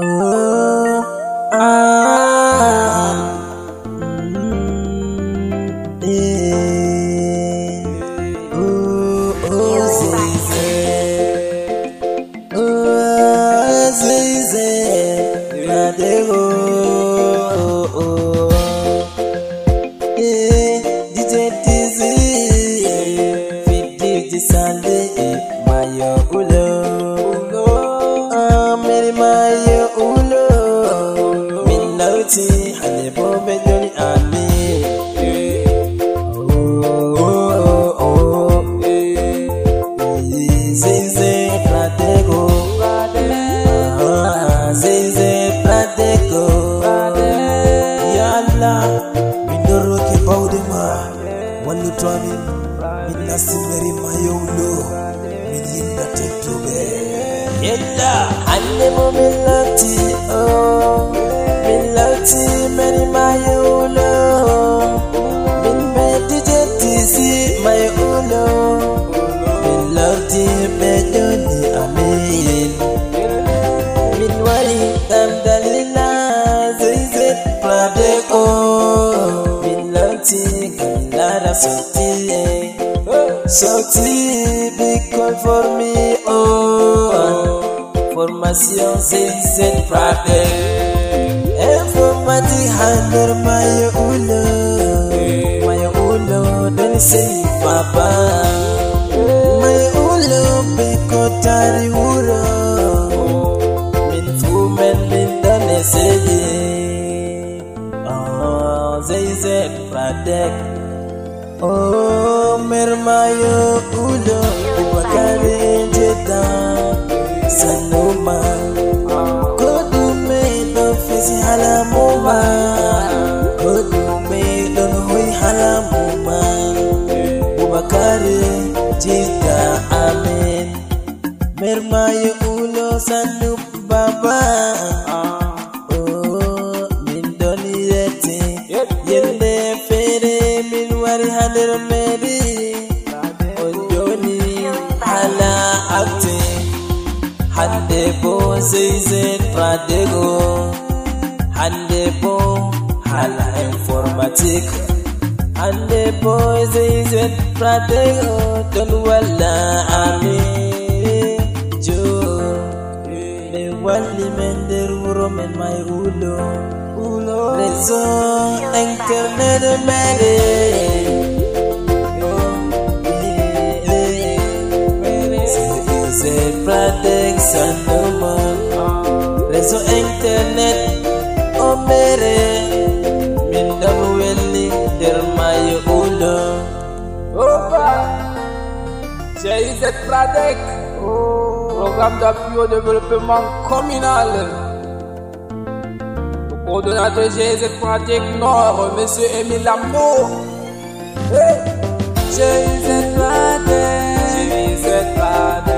Oh, sibere mayolo midinda tetube yenda anne mo melati o melati meni mayolo min meti jeti si mayolo melati medoni amen min wali tam dalila zizet pradeko min lati gilara sutil Sorti bicol for me oh. Formation ZZ Pradec Informati handar maya ulo. Maya ulo dan say papa Maya ulo biko tari uro Min fumen min Oh ZZ Pradec Oh, mermayo ulo ubakare jeta sanuma kodume don fesi halamuma kodume don hui halamuma ubakare jeta amen. Mermayo ulo sanu baba bo zeizet pradego. Hande bo hala informatique hande bo zeizet pradego. Don walla ami jo. Me walli men nder wuro men may ulo réseau internet mere c'est sanuma réseau internet o mere min dam welli nder mayo ulo Opa GIZ Pradec Programme d'appui au développement communal Le coordonnateur GIZ Pradec Nord Monsieur Émile Lambeau hey. GIZ Pradec GIZ Pradec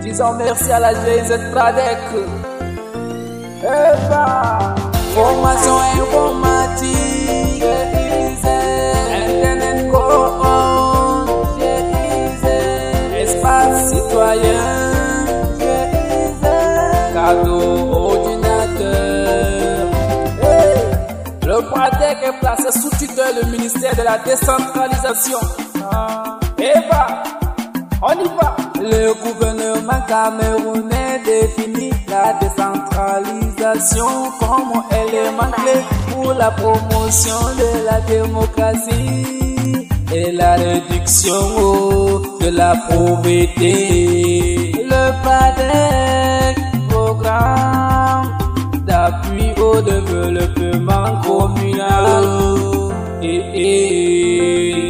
Disons merci à la GIZ Pradec. Eva, formation informatique, GIZ, Internet co-on, GIZ, espace citoyen, GIZ, cadeau ordinateur. Hey, Le Pradec est placé sous tutelle du ministère de la décentralisation. Eva, on y va. Le gouvernement camerounais définit la décentralisation comme élément clé pour la promotion de la démocratie et la réduction de la pauvreté. Le PADEC, programme d'appui au développement communal. Et,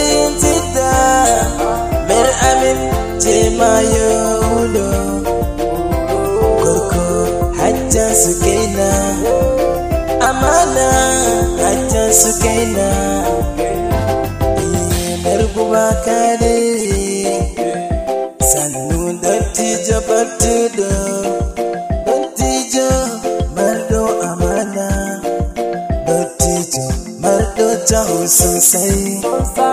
Jemayo Ulo. Gorko Hajja Sukaina Amana Hajja Sukaina Mer Bubakarin Sannu dattijo battuɗo Dattijo amana. Dattijo marɗo jahu sosai Haba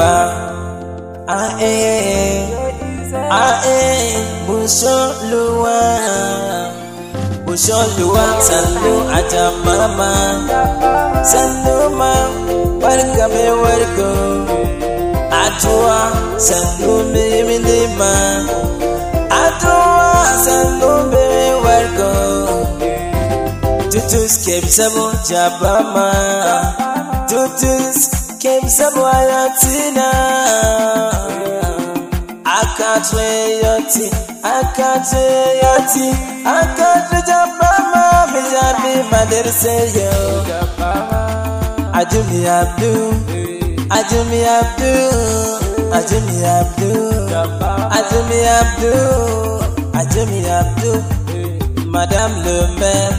Ah eh Ah eh Busholuwa Busholuwa Sannu aja mama Sannu ma Barka me warko Ajuwa Sannu me minima Ajuwa Sannu me warko Tutus kem sabo jabama. Tutus kem sabo ayatina Akatre yoti Akatre yoti Akatre jabama Mijabi madirse yo. Ajumi Abdu Ajumi Abdu Ajumi Abdu Ajumi Abdu Ajumi Abdu Madame le maire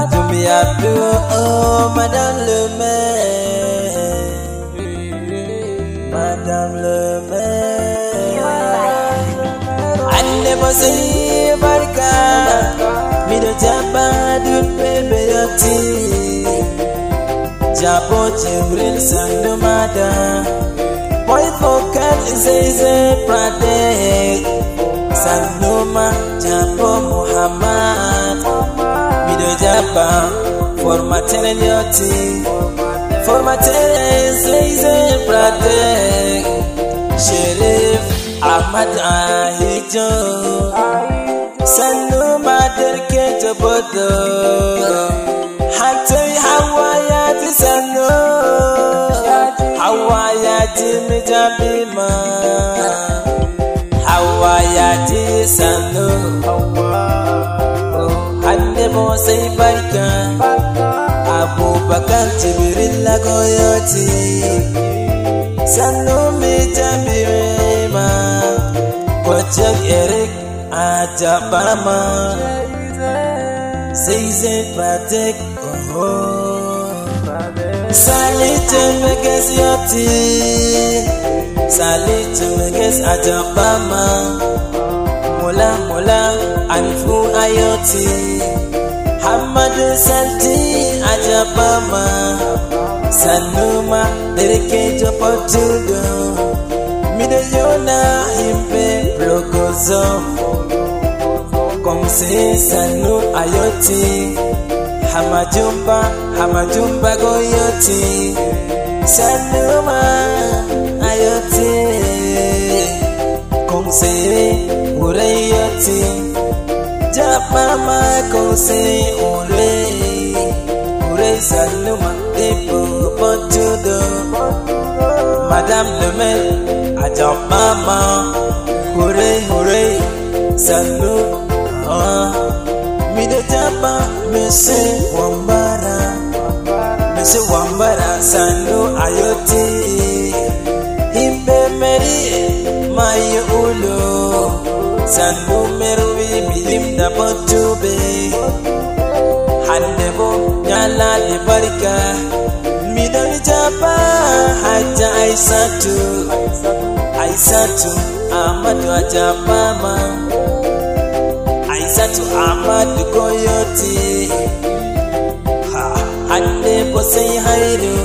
Ajumi Abdu Oh Madame le maire Bosai Barka Mido Jaba Dupe Beyoti Jabo Jibril Sandumada Boy Fokan Zeze Pradec Sanduma Jabo Muhammad. Mido Jaba Formatene Yoti Formatene Zeze Pradec Sherif Ahmad Ahijo Sannu matar ke tabbata Hatta hawa ya ji sannu Hawa ya ji mijabi ma Hawa ya ji sannu Hanne mo sai barka Abubakar Jibril lagoyoti Sannu mijabi ma Kwacin Eric Ajabama Sai zai Pradec oh, oh. Salite meges yoti Salite meges Ajabama Mola mola Anifu ayoti. Hamadu Salti Ajabama Sanuma Dereke Jopotudo Midayona Blogozo Komse Sanu Ayoti. Hamajumba Hamajumba Goyoti. Sanuma Ayoti. Komse ureyoti Japama Komse Ure Ure Sanuma Depo Potudo. Madame le maire, Mama, hooray, hooray, salut, ah, Mide Japa, Monsieur Wambara, Monsieur Wambara, salut, Ayoti, Himbe Mary, Maya Ulo, salut, Merwi, Milim da Botube, Handebo, Nyala, Libarika, Mida aisatu aisatu amadu ajabama. Aisatu amadu koyoti. Ha, hande bosai hairu.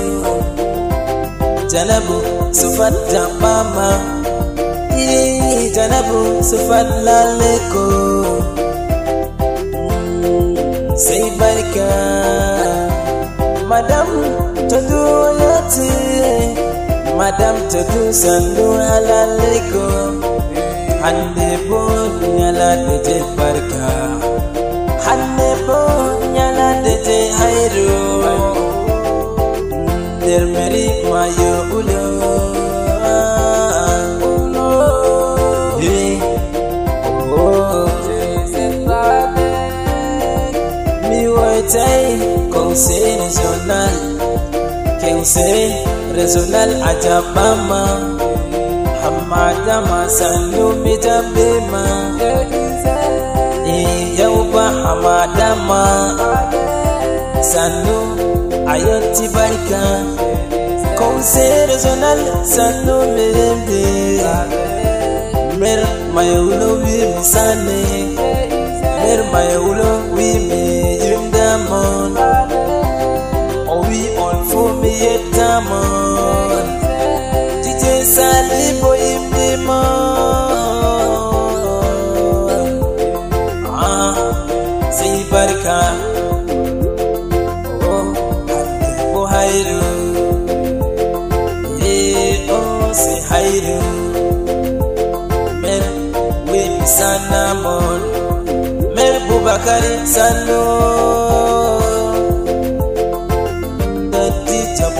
Janabu sufat Jamama janabu sufat laleko. Hmm, Sai barka madam tadu madam to do sandu halaliko hande bo nyala de je barka. Hande bo nyala de je hairu der meri mayo ulo. Mi wai tai kong se ni jonan conseil régional ajabama hamada masannu mitambema yau ba hamada ma sannu ayoti barka conseil régional sannu mirembe mer mayulo wi misane mer mayulo sanamon sanu the teacher